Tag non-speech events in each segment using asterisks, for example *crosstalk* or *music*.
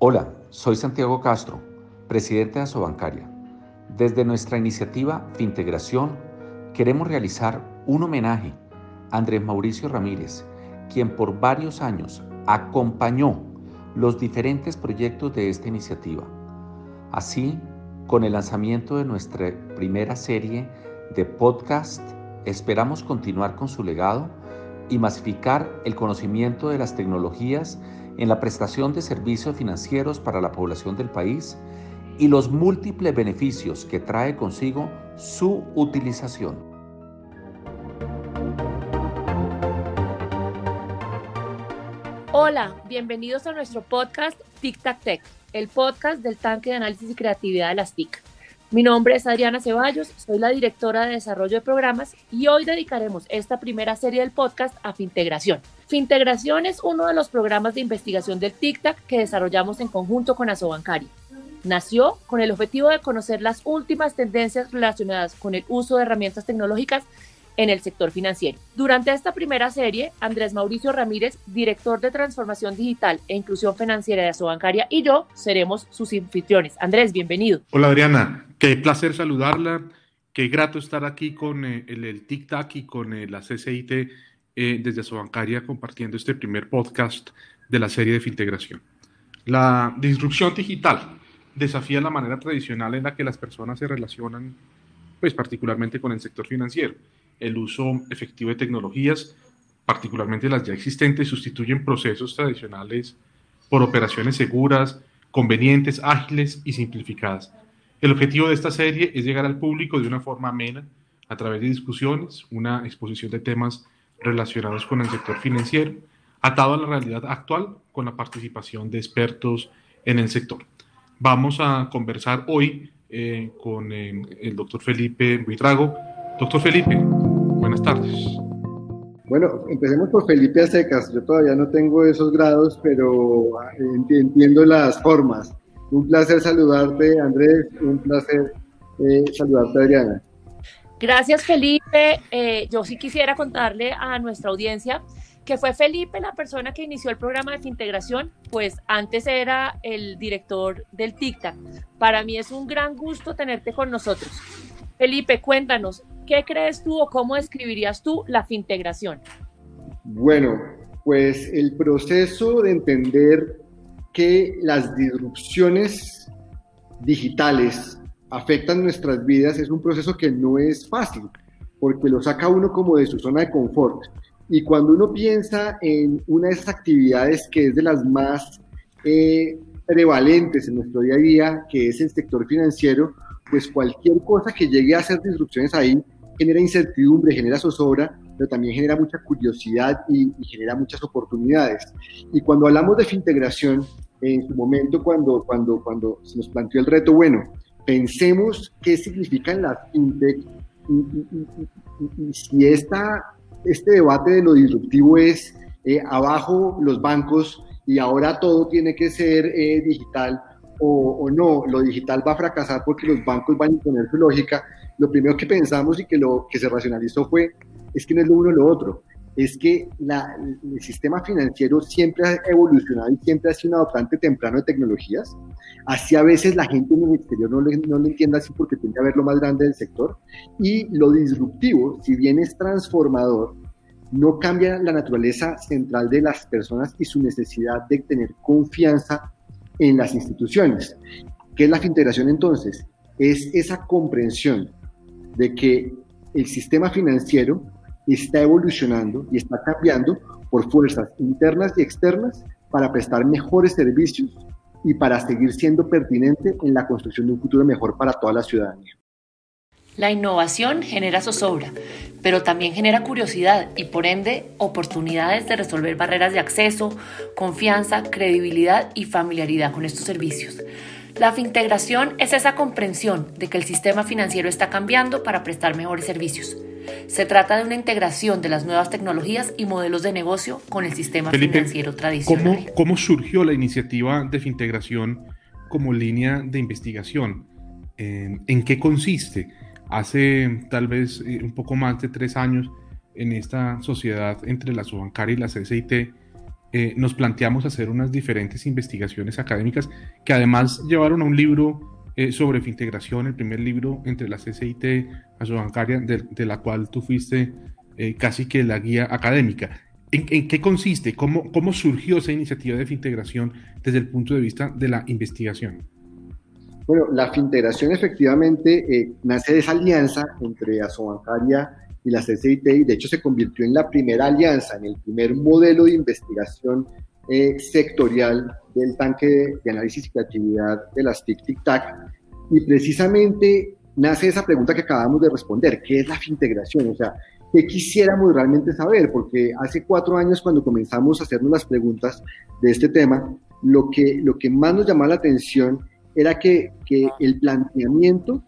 Hola, soy Santiago Castro, presidente de Asobancaria. Desde nuestra iniciativa Fintegración queremos realizar un homenaje a Andrés Mauricio Ramírez, quien por varios años acompañó los diferentes proyectos de esta iniciativa. Así, con el lanzamiento de nuestra primera serie de podcast, esperamos continuar con su legado y masificar el conocimiento de las tecnologías en la prestación de servicios financieros para la población del país y los múltiples beneficios que trae consigo su utilización. Hola, bienvenidos a nuestro podcast Tic Tac Tech, el podcast del tanque de análisis y creatividad de las TIC. Mi nombre es Adriana Ceballos, soy la directora de desarrollo de programas y hoy dedicaremos esta primera serie del podcast a Fintegración. Fintegración es uno de los programas de investigación del TICTAC que desarrollamos en conjunto con Asobancari. Nació con el objetivo de conocer las últimas tendencias relacionadas con el uso de herramientas tecnológicas en el sector financiero. Durante esta primera serie, Andrés Mauricio Ramírez, director de Transformación Digital e Inclusión Financiera de Asobancaria, y yo seremos sus anfitriones. Andrés, bienvenido. Hola Adriana, qué placer saludarla, qué grato estar aquí con eh, el, el TIC-TAC y con eh, la CCIT eh, desde Asobancaria compartiendo este primer podcast de la serie de Fintegración. La disrupción digital desafía la manera tradicional en la que las personas se relacionan, pues particularmente con el sector financiero el uso efectivo de tecnologías, particularmente las ya existentes, sustituyen procesos tradicionales por operaciones seguras, convenientes, ágiles y simplificadas. El objetivo de esta serie es llegar al público de una forma amena a través de discusiones, una exposición de temas relacionados con el sector financiero, atado a la realidad actual con la participación de expertos en el sector. Vamos a conversar hoy eh, con eh, el doctor Felipe Buitrago. Doctor Felipe, Buenas tardes. Bueno, empecemos por Felipe Acecas. Yo todavía no tengo esos grados, pero ah, entiendo las formas. Un placer saludarte, Andrés. Un placer eh, saludarte, Adriana. Gracias, Felipe. Eh, yo sí quisiera contarle a nuestra audiencia que fue Felipe la persona que inició el programa de integración, pues antes era el director del TICTAC. Para mí es un gran gusto tenerte con nosotros. Felipe, cuéntanos, ¿qué crees tú o cómo describirías tú la fintegración? Bueno, pues el proceso de entender que las disrupciones digitales afectan nuestras vidas es un proceso que no es fácil, porque lo saca uno como de su zona de confort. Y cuando uno piensa en una de esas actividades que es de las más eh, prevalentes en nuestro día a día, que es el sector financiero, pues cualquier cosa que llegue a hacer disrupciones ahí genera incertidumbre, genera zozobra, pero también genera mucha curiosidad y, genera muchas oportunidades. Y cuando hablamos de fintegración, en su momento cuando, cuando, cuando se nos planteó el reto, bueno, pensemos qué significan las fintech y, si esta, este debate de lo disruptivo es eh, abajo los bancos y ahora todo tiene que ser eh, digital o, o, no, lo digital va a fracasar porque los bancos van a imponer su lógica, lo primero que pensamos y que, lo, que se racionalizó fue, es que no es lo uno o lo otro, es que la, el sistema financiero siempre ha evolucionado y siempre ha sido un adoptante temprano de tecnologías. Así a veces la gente en el exterior no, no lo entiende así porque tiende a ver lo más grande del sector. Y lo disruptivo, si bien es transformador, no cambia la naturaleza central de las personas y su necesidad de tener confianza en las instituciones. ¿Qué es la integración entonces? Es esa comprensión de que el sistema financiero está evolucionando y está cambiando por fuerzas internas y externas para prestar mejores servicios y para seguir siendo pertinente en la construcción de un futuro mejor para toda la ciudadanía. La innovación genera zozobra, pero también genera curiosidad y por ende oportunidades de resolver barreras de acceso, confianza, credibilidad y familiaridad con estos servicios. La fintegración es esa comprensión de que el sistema financiero está cambiando para prestar mejores servicios. Se trata de una integración de las nuevas tecnologías y modelos de negocio con el sistema financiero tradicional. ¿cómo, ¿Cómo surgió la iniciativa de fintegración como línea de investigación? ¿En qué consiste? Hace tal vez eh, un poco más de tres años en esta sociedad entre la Subancaria y la CCIT eh, nos planteamos hacer unas diferentes investigaciones académicas que además llevaron a un libro eh, sobre fintegración, el primer libro entre la CCIT Asobancaria, de, de la cual tú fuiste eh, casi que la guía académica. ¿En, qué consiste? ¿Cómo, ¿Cómo surgió esa iniciativa de fintegración desde el punto de vista de la investigación? Bueno, la fintegración efectivamente nace de esa alianza entre Asobancaria y la CCIT y de hecho se convirtió en la primera alianza, en el primer modelo de investigación eh, sectorial del tanque de, análisis y creatividad de las TIC Tic Tac. Y precisamente nace esa pregunta que acabamos de responder, ¿qué es la fintegración? O sea, ¿qué quisiéramos realmente saber? Porque hace cuatro años cuando comenzamos a hacernos las preguntas de este tema, lo que, lo que más nos llamaba la atención era que, que el planteamiento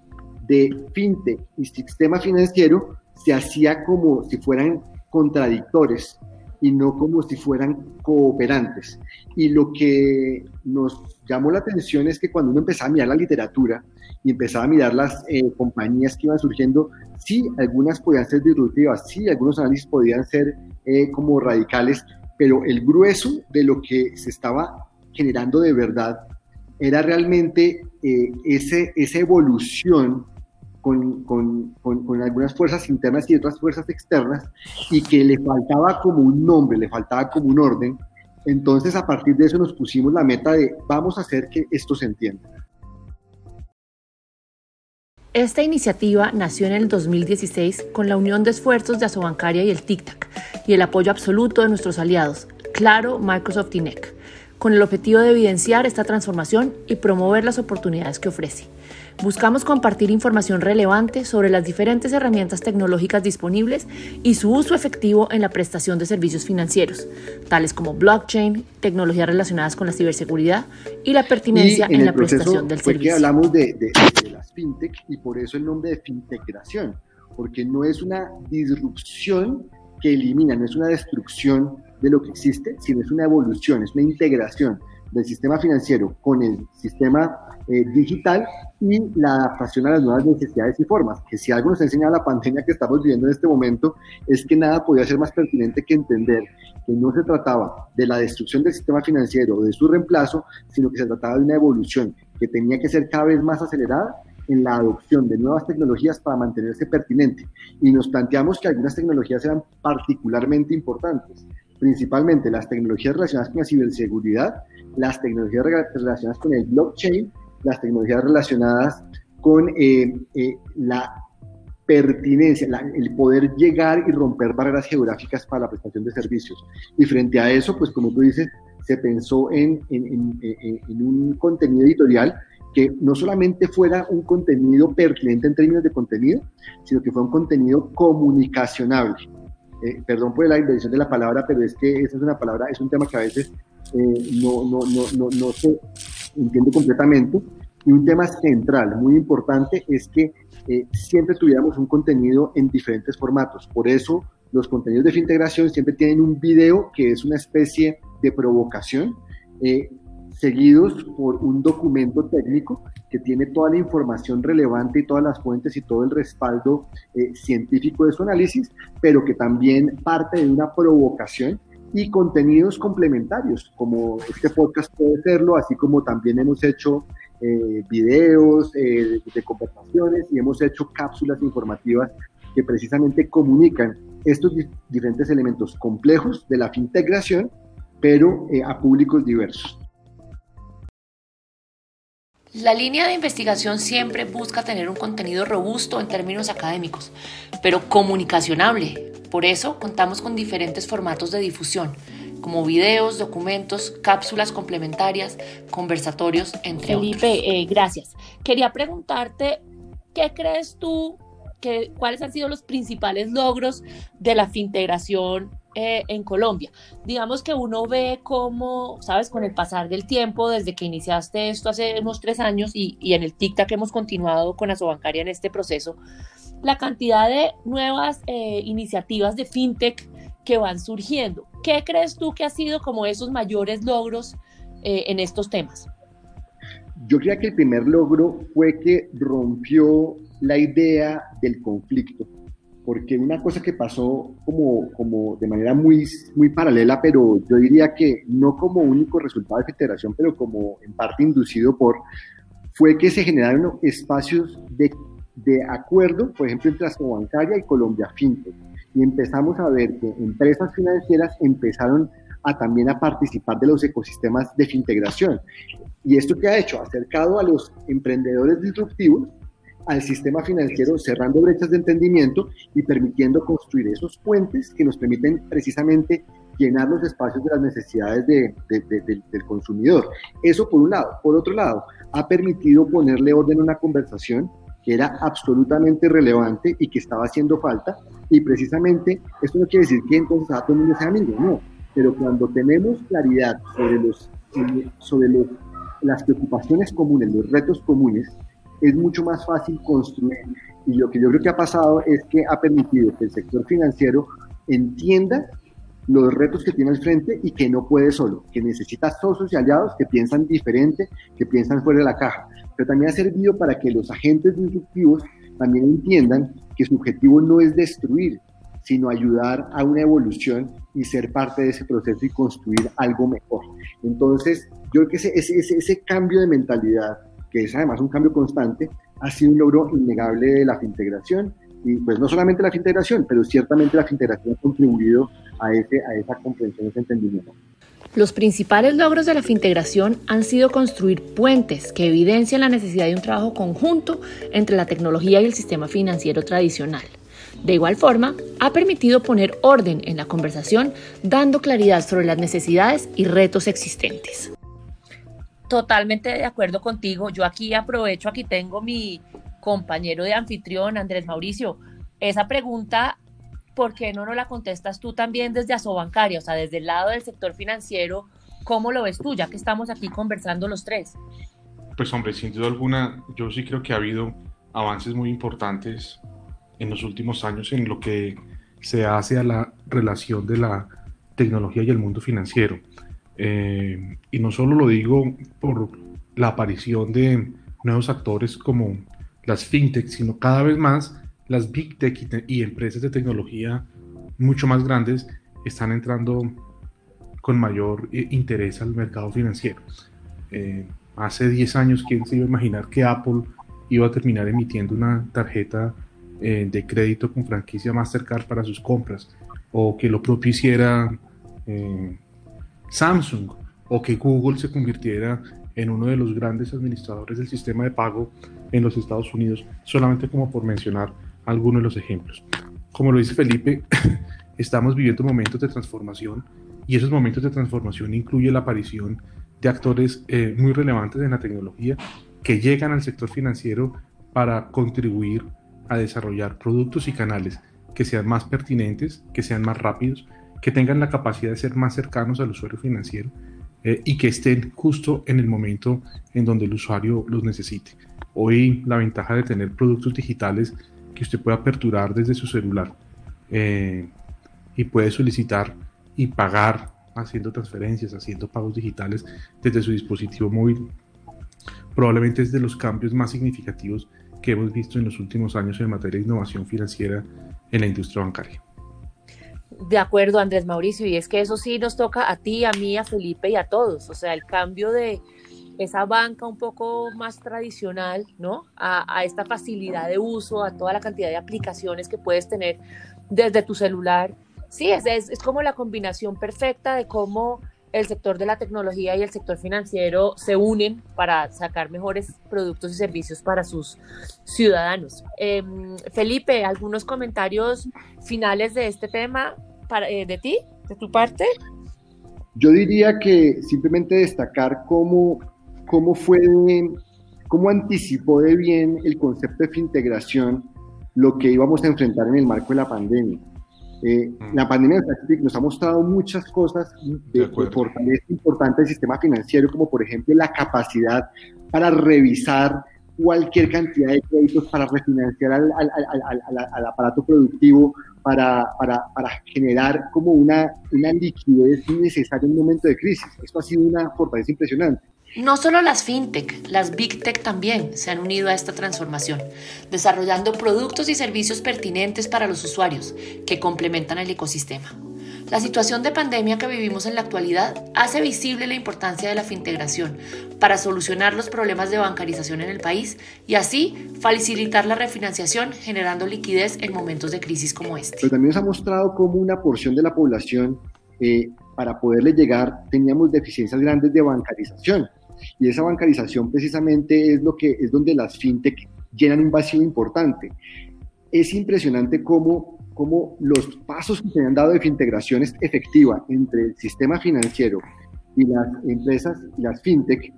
de fintech y sistema financiero se hacía como si fueran contradictores y no como si fueran cooperantes. Y lo que nos llamó la atención es que cuando uno empezaba a mirar la literatura y empezaba a mirar las eh, compañías que iban surgiendo, sí, algunas podían ser disruptivas, sí, algunos análisis podían ser eh, como radicales, pero el grueso de lo que se estaba generando de verdad era realmente eh, ese, esa evolución con, algunas fuerzas internas y otras fuerzas externas y que le faltaba como un nombre, le faltaba como un orden. Entonces a partir de eso nos pusimos la meta de vamos a hacer que esto se entienda. Esta iniciativa nació en el 2016 con la unión de esfuerzos de Asobancaria y el TICTAC y el apoyo absoluto de nuestros aliados, Claro, Microsoft y NEC, con el objetivo de evidenciar esta transformación y promover las oportunidades que ofrece. Buscamos compartir información relevante sobre las diferentes herramientas tecnológicas disponibles y su uso efectivo en la prestación de servicios financieros, tales como blockchain, tecnologías relacionadas con la ciberseguridad y la pertinencia en, la prestación del fue servicio. Que hablamos de, de, las fintech y por eso el nombre de fintegración, porque no es una disrupción que elimina, no es una destrucción de lo que existe, sino es una evolución, es una integración del sistema financiero con el sistema eh, digital y la adaptación a las nuevas necesidades y formas. Que si algo nos enseña la pandemia que estamos viviendo en este momento es que nada podía ser más pertinente que entender que no se trataba de la destrucción del sistema financiero o de su reemplazo, sino que se trataba de una evolución que tenía que ser cada vez más acelerada en la adopción de nuevas tecnologías para mantenerse pertinente. Y nos planteamos que algunas tecnologías eran particularmente importantes, principalmente las tecnologías relacionadas con la ciberseguridad, las tecnologías relacionadas con el blockchain, las tecnologías relacionadas con eh, eh, la pertinencia, el poder llegar y romper barreras geográficas para la prestación de servicios. Y frente a eso, pues como tú dices, se pensó en, en, en, un contenido editorial que no solamente fuera un contenido pertinente en términos de contenido, sino que fuera un contenido comunicacionable. Eh, perdón por la invención de la palabra, pero es que esa es una palabra, es un tema que a veces eh, no, no, no, no, se entiende completamente. Y un tema central, muy importante, es que eh, siempre tuviéramos un contenido en diferentes formatos. Por eso los contenidos de integración siempre tienen un video que es una especie de provocación, eh, seguidos por un documento técnico que tiene toda la información relevante y todas las fuentes y todo el respaldo científico de su análisis, pero que también parte de una provocación y contenidos complementarios, como este podcast puede serlo, así como también hemos hecho eh, videos eh, de conversaciones y hemos hecho cápsulas informativas que precisamente comunican estos diferentes elementos complejos de la fintegración, pero eh, a públicos diversos. La línea de investigación siempre busca tener un contenido robusto en términos académicos, pero comunicacionable, por eso contamos con diferentes formatos de difusión, como videos, documentos, cápsulas complementarias, conversatorios, entre otros. Felipe, eh, gracias. Quería preguntarte, ¿qué crees tú que, cuáles han sido los principales logros de la fintegración eh, en Colombia. Digamos que uno ve cómo, sabes, con el pasar del tiempo, desde que iniciaste esto hace unos tres años y, y en el TICTAC hemos continuado con Asobancaria en este proceso, la cantidad de nuevas eh, iniciativas de fintech que van surgiendo. ¿Qué crees tú que ha sido como esos mayores logros eh, en estos temas? Yo creo que el primer logro fue que rompió la idea del conflicto. porque una cosa que pasó como, como de manera muy, muy paralela, pero yo diría que no como único resultado de federación, pero como en parte inducido por, fue que se generaron espacios de, de acuerdo, por ejemplo, entre Bancaria y Colombia Fintech. Y empezamos a ver que empresas financieras empezaron a también a participar de los ecosistemas de fintegración. ¿Y esto qué ha hecho? Acercado a los emprendedores disruptivos al sistema financiero, cerrando brechas de entendimiento y permitiendo construir esos puentes que nos permiten precisamente llenar los espacios de las necesidades del consumidor. Eso por un lado. Por otro lado, ha permitido ponerle orden a una conversación que era absolutamente relevante y que estaba haciendo falta. Y precisamente esto no quiere decir que entonces a todo el mundo sea amigo, no. Pero cuando tenemos claridad sobre, los, sobre los, las preocupaciones comunes, los retos comunes, es mucho más fácil construir. Y lo que yo creo que ha pasado es que ha permitido que el sector financiero entienda los retos que tiene al frente y que no puede solo, que necesita socios y aliados que piensan diferente, que piensan fuera de la caja. Pero también ha servido para que los agentes disruptivos también entiendan que su objetivo no es destruir, sino ayudar a una evolución y ser parte de ese proceso y construir algo mejor. Entonces, yo creo que ese, ese, ese cambio de mentalidad que es además un cambio constante, ha sido un logro innegable de la fintegración. Y pues no solamente la fintegración, pero ciertamente la fintegración ha contribuido a, ese, a esa comprensión, ese entendimiento. Los principales logros de la fintegración han sido construir puentes que evidencian la necesidad de un trabajo conjunto entre la tecnología y el sistema financiero tradicional. De igual forma, ha permitido poner orden en la conversación, dando claridad sobre las necesidades y retos existentes. Totalmente de acuerdo contigo. Yo aquí aprovecho, aquí tengo mi compañero de anfitrión, Andrés Mauricio. Esa pregunta, ¿por qué no nos la contestas tú también desde Asobancaria? O sea, desde el lado del sector financiero, ¿cómo lo ves tú, ya que estamos aquí conversando los tres? Pues hombre, sin duda alguna, yo sí creo que ha habido avances muy importantes en los últimos años en lo que se hace a la relación de la tecnología y el mundo financiero. Eh, y no solo lo digo por la aparición de nuevos actores como las fintech, sino cada vez más las big tech y, empresas de tecnología mucho más grandes están entrando con mayor eh, interés al mercado financiero. Eh, hace 10 años, ¿quién se iba a imaginar que Apple iba a terminar emitiendo una tarjeta de crédito con franquicia Mastercard para sus compras? O que lo propio hiciera Samsung o que Google se convirtiera en uno de los grandes administradores del sistema de pago en los Estados Unidos, solamente como por mencionar algunos de los ejemplos. Como lo dice Felipe, *laughs* estamos viviendo momentos de transformación y esos momentos de transformación incluyen la aparición de actores eh, muy relevantes en la tecnología que llegan al sector financiero para contribuir a desarrollar productos y canales que sean más pertinentes, que sean más rápidos que tengan la capacidad de ser más cercanos al usuario financiero eh, y que estén justo en el momento en donde el usuario los necesite. Hoy la ventaja de tener productos digitales que usted puede aperturar desde su celular eh, y puede solicitar y pagar haciendo transferencias, haciendo pagos digitales desde su dispositivo móvil, probablemente es de los cambios más significativos que hemos visto en los últimos años en materia de innovación financiera en la industria bancaria de acuerdo, Andrés Mauricio, y es que eso sí nos toca a ti, a mí, a Felipe y a todos. O sea, el cambio de esa banca un poco más tradicional, ¿no? A, esta facilidad de uso, a toda la cantidad de aplicaciones que puedes tener desde tu celular. Sí, es, es, como la combinación perfecta de cómo el sector de la tecnología y el sector financiero se unen para sacar mejores productos y servicios para sus ciudadanos. Em, Felipe, ¿algunos comentarios finales de este tema eh, de ti, de tu parte? Yo diría que simplemente destacar cómo, cómo fue, cómo anticipó de bien el concepto de integración lo que íbamos a enfrentar en el marco de la pandemia. Eh, mm. la pandemia nos ha mostrado muchas cosas de, fortaleza importante del sistema financiero, como por ejemplo la capacidad para revisar cualquier cantidad de créditos, para refinanciar al, aparato productivo, para, generar como una, una liquidez necesaria en un momento de crisis. Esto ha sido una fortaleza impresionante. No solo las fintech, las big tech también se han unido a esta transformación, desarrollando productos y servicios pertinentes para los usuarios que complementan el ecosistema. La situación de pandemia que vivimos en la actualidad hace visible la importancia de la fintegración para solucionar los problemas de bancarización en el país y así facilitar la refinanciación generando liquidez en momentos de crisis como este. Pero también se ha mostrado como una porción de la población eh, para poderle llegar teníamos deficiencias grandes de bancarización y esa bancarización precisamente es lo que es donde las fintech llenan un vacío importante. Es impresionante cómo, cómo los pasos que se han dado de integración efectiva entre el sistema financiero y las empresas y las fintech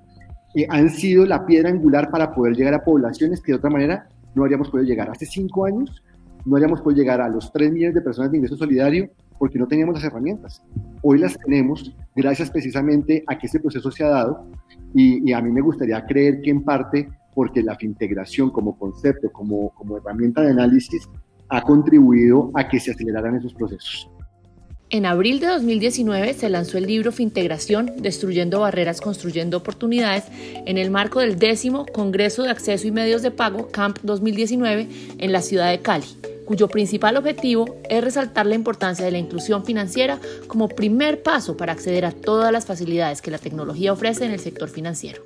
eh, han sido la piedra angular para poder llegar a poblaciones que de otra manera no habríamos podido llegar. Hace cinco años no habríamos podido llegar a los 3 millones de personas de ingreso solidario porque no teníamos las herramientas. Hoy las tenemos gracias precisamente a que este proceso se ha dado y, a mí me gustaría creer que en parte porque la fintegración como concepto, como, como herramienta de análisis, ha contribuido a que se aceleraran esos procesos. En abril de 2019 se lanzó el libro Fintegración, Destruyendo Barreras, Construyendo Oportunidades, en el marco del décimo Congreso de Acceso y Medios de Pago, CAMP 2019, en la ciudad de Cali cuyo principal objetivo es resaltar la importancia de la inclusión financiera como primer paso para acceder a todas las facilidades que la tecnología ofrece en el sector financiero.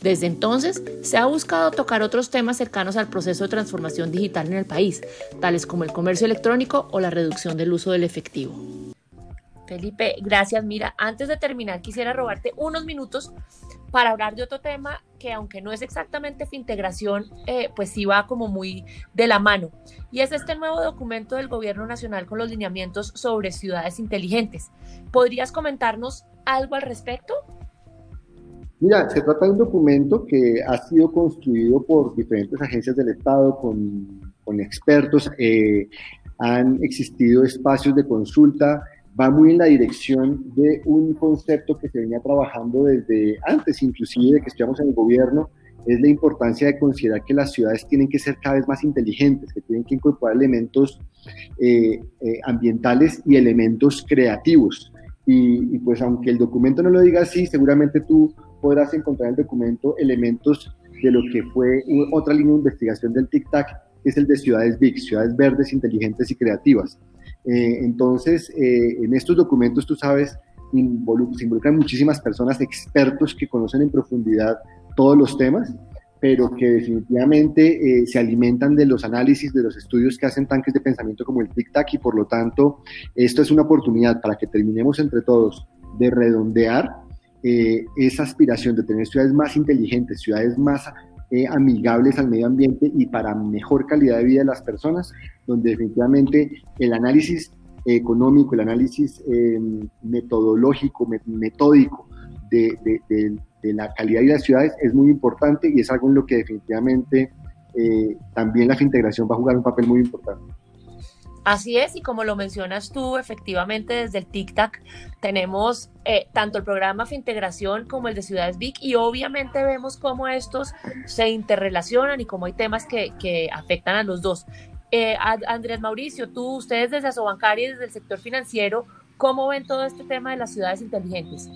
Desde entonces, se ha buscado tocar otros temas cercanos al proceso de transformación digital en el país, tales como el comercio electrónico o la reducción del uso del efectivo. Felipe, gracias. Mira, antes de terminar, quisiera robarte unos minutos para hablar de otro tema que aunque no es exactamente fintegración, eh, pues sí va como muy de la mano. Y es este nuevo documento del Gobierno Nacional con los lineamientos sobre ciudades inteligentes. ¿Podrías comentarnos algo al respecto? Mira, se trata de un documento que ha sido construido por diferentes agencias del Estado con, con expertos. Eh, han existido espacios de consulta va muy en la dirección de un concepto que se venía trabajando desde antes, inclusive de que estuviéramos en el gobierno, es la importancia de considerar que las ciudades tienen que ser cada vez más inteligentes, que tienen que incorporar elementos eh, eh, ambientales y elementos creativos. Y, pues aunque el documento no lo diga así, seguramente tú podrás encontrar en el documento elementos de lo que fue otra línea de investigación del TIC-TAC, que es el de ciudades big, ciudades verdes, inteligentes y creativas. Eh, entonces, eh, en estos documentos, tú sabes, se involucran muchísimas personas, expertos que conocen en profundidad todos los temas, pero que definitivamente eh, se alimentan de los análisis, de los estudios que hacen tanques de pensamiento como el TIC-TAC y por lo tanto esto es una oportunidad para que terminemos entre todos de redondear esa aspiración de tener ciudades más inteligentes, ciudades más eh, amigables al medio ambiente y para mejor calidad de vida de las personas, donde definitivamente el análisis económico, el análisis em, metodológico, metódico de, la calidad de las ciudades es muy importante y es algo en lo que definitivamente eh, también la integración va a jugar un papel muy importante. Así es, y como lo mencionas tú, efectivamente desde el TIC-TAC tenemos eh, tanto el programa Fintegración como el de Ciudades Big y obviamente vemos cómo estos se interrelacionan y cómo hay temas que, afectan a los dos. Eh, Andrés Mauricio, tú, ustedes desde Asobancaria y desde el sector financiero, ¿cómo ven todo este tema de las ciudades inteligentes?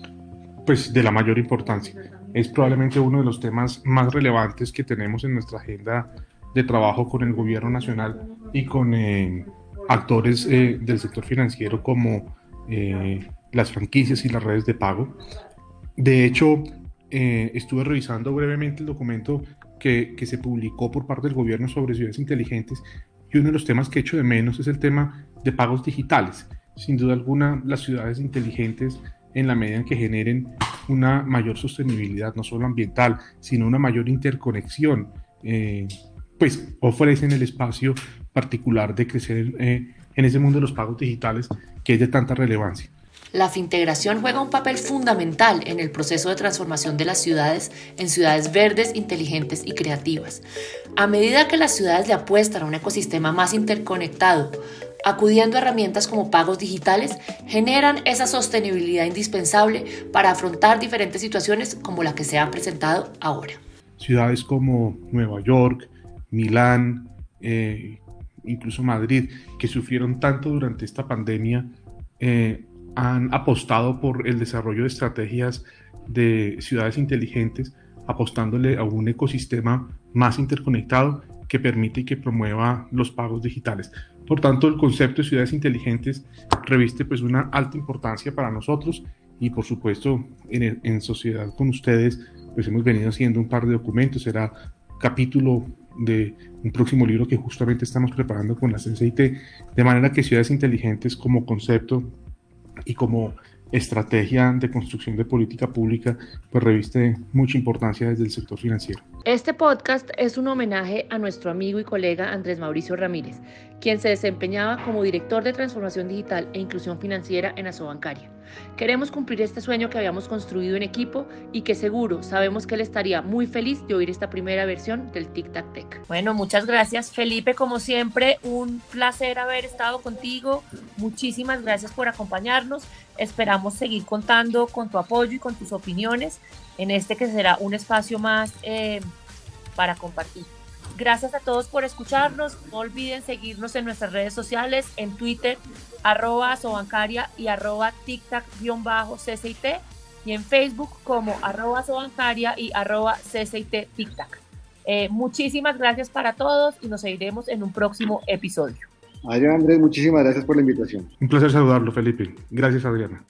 Pues de la mayor importancia. Es probablemente uno de los temas más relevantes que tenemos en nuestra agenda de trabajo con el gobierno nacional y con... Eh, actores eh, del sector financiero como eh, las franquicias y las redes de pago. De hecho, eh, estuve revisando brevemente el documento que, que, se publicó por parte del gobierno sobre ciudades inteligentes y uno de los temas que echo de menos es el tema de pagos digitales. Sin duda alguna, las ciudades inteligentes, en la medida en que generen una mayor sostenibilidad, no solo ambiental, sino una mayor interconexión, pues ofrecen el espacio particular de crecer eh, en ese mundo de los pagos digitales que es de tanta relevancia. La fintegración juega un papel fundamental en el proceso de transformación de las ciudades en ciudades verdes, inteligentes y creativas. A medida que las ciudades le apuestan a un ecosistema más interconectado, acudiendo a herramientas como pagos digitales, generan esa sostenibilidad indispensable para afrontar diferentes situaciones como la que se ha presentado ahora. Ciudades como Nueva York, Milán, eh, incluso Madrid, que sufrieron tanto durante esta pandemia, eh, han apostado por el desarrollo de estrategias de ciudades inteligentes, apostándole a un ecosistema más interconectado que permite y que promueva los pagos digitales. Por tanto, el concepto de ciudades inteligentes reviste pues una alta importancia para nosotros y por supuesto en, en sociedad con ustedes pues hemos venido haciendo un par de documentos, será capítulo de un próximo libro que justamente estamos preparando con la CCIT, de manera que ciudades inteligentes como concepto y como estrategia de construcción de política pública, pues reviste mucha importancia desde el sector financiero. Este podcast es un homenaje a nuestro amigo y colega Andrés Mauricio Ramírez, quien se desempeñaba como director de transformación digital e inclusión financiera en Asobancaria. Queremos cumplir este sueño que habíamos construido en equipo y que seguro sabemos que él estaría muy feliz de oír esta primera versión del Tic Tac Tech. Bueno, muchas gracias Felipe, como siempre, un placer haber estado contigo. Muchísimas gracias por acompañarnos. Esperamos seguir contando con tu apoyo y con tus opiniones en este que será un espacio más eh, para compartir. Gracias a todos por escucharnos. No olviden seguirnos en nuestras redes sociales, en Twitter, arroba sobancaria y arroba tictac-ccit y en Facebook como arroba sobancaria y arroba ccit tictac. Eh, muchísimas gracias para todos y nos seguiremos en un próximo episodio. Adrián Andrés, muchísimas gracias por la invitación. Un placer saludarlo, Felipe. Gracias, Adriana.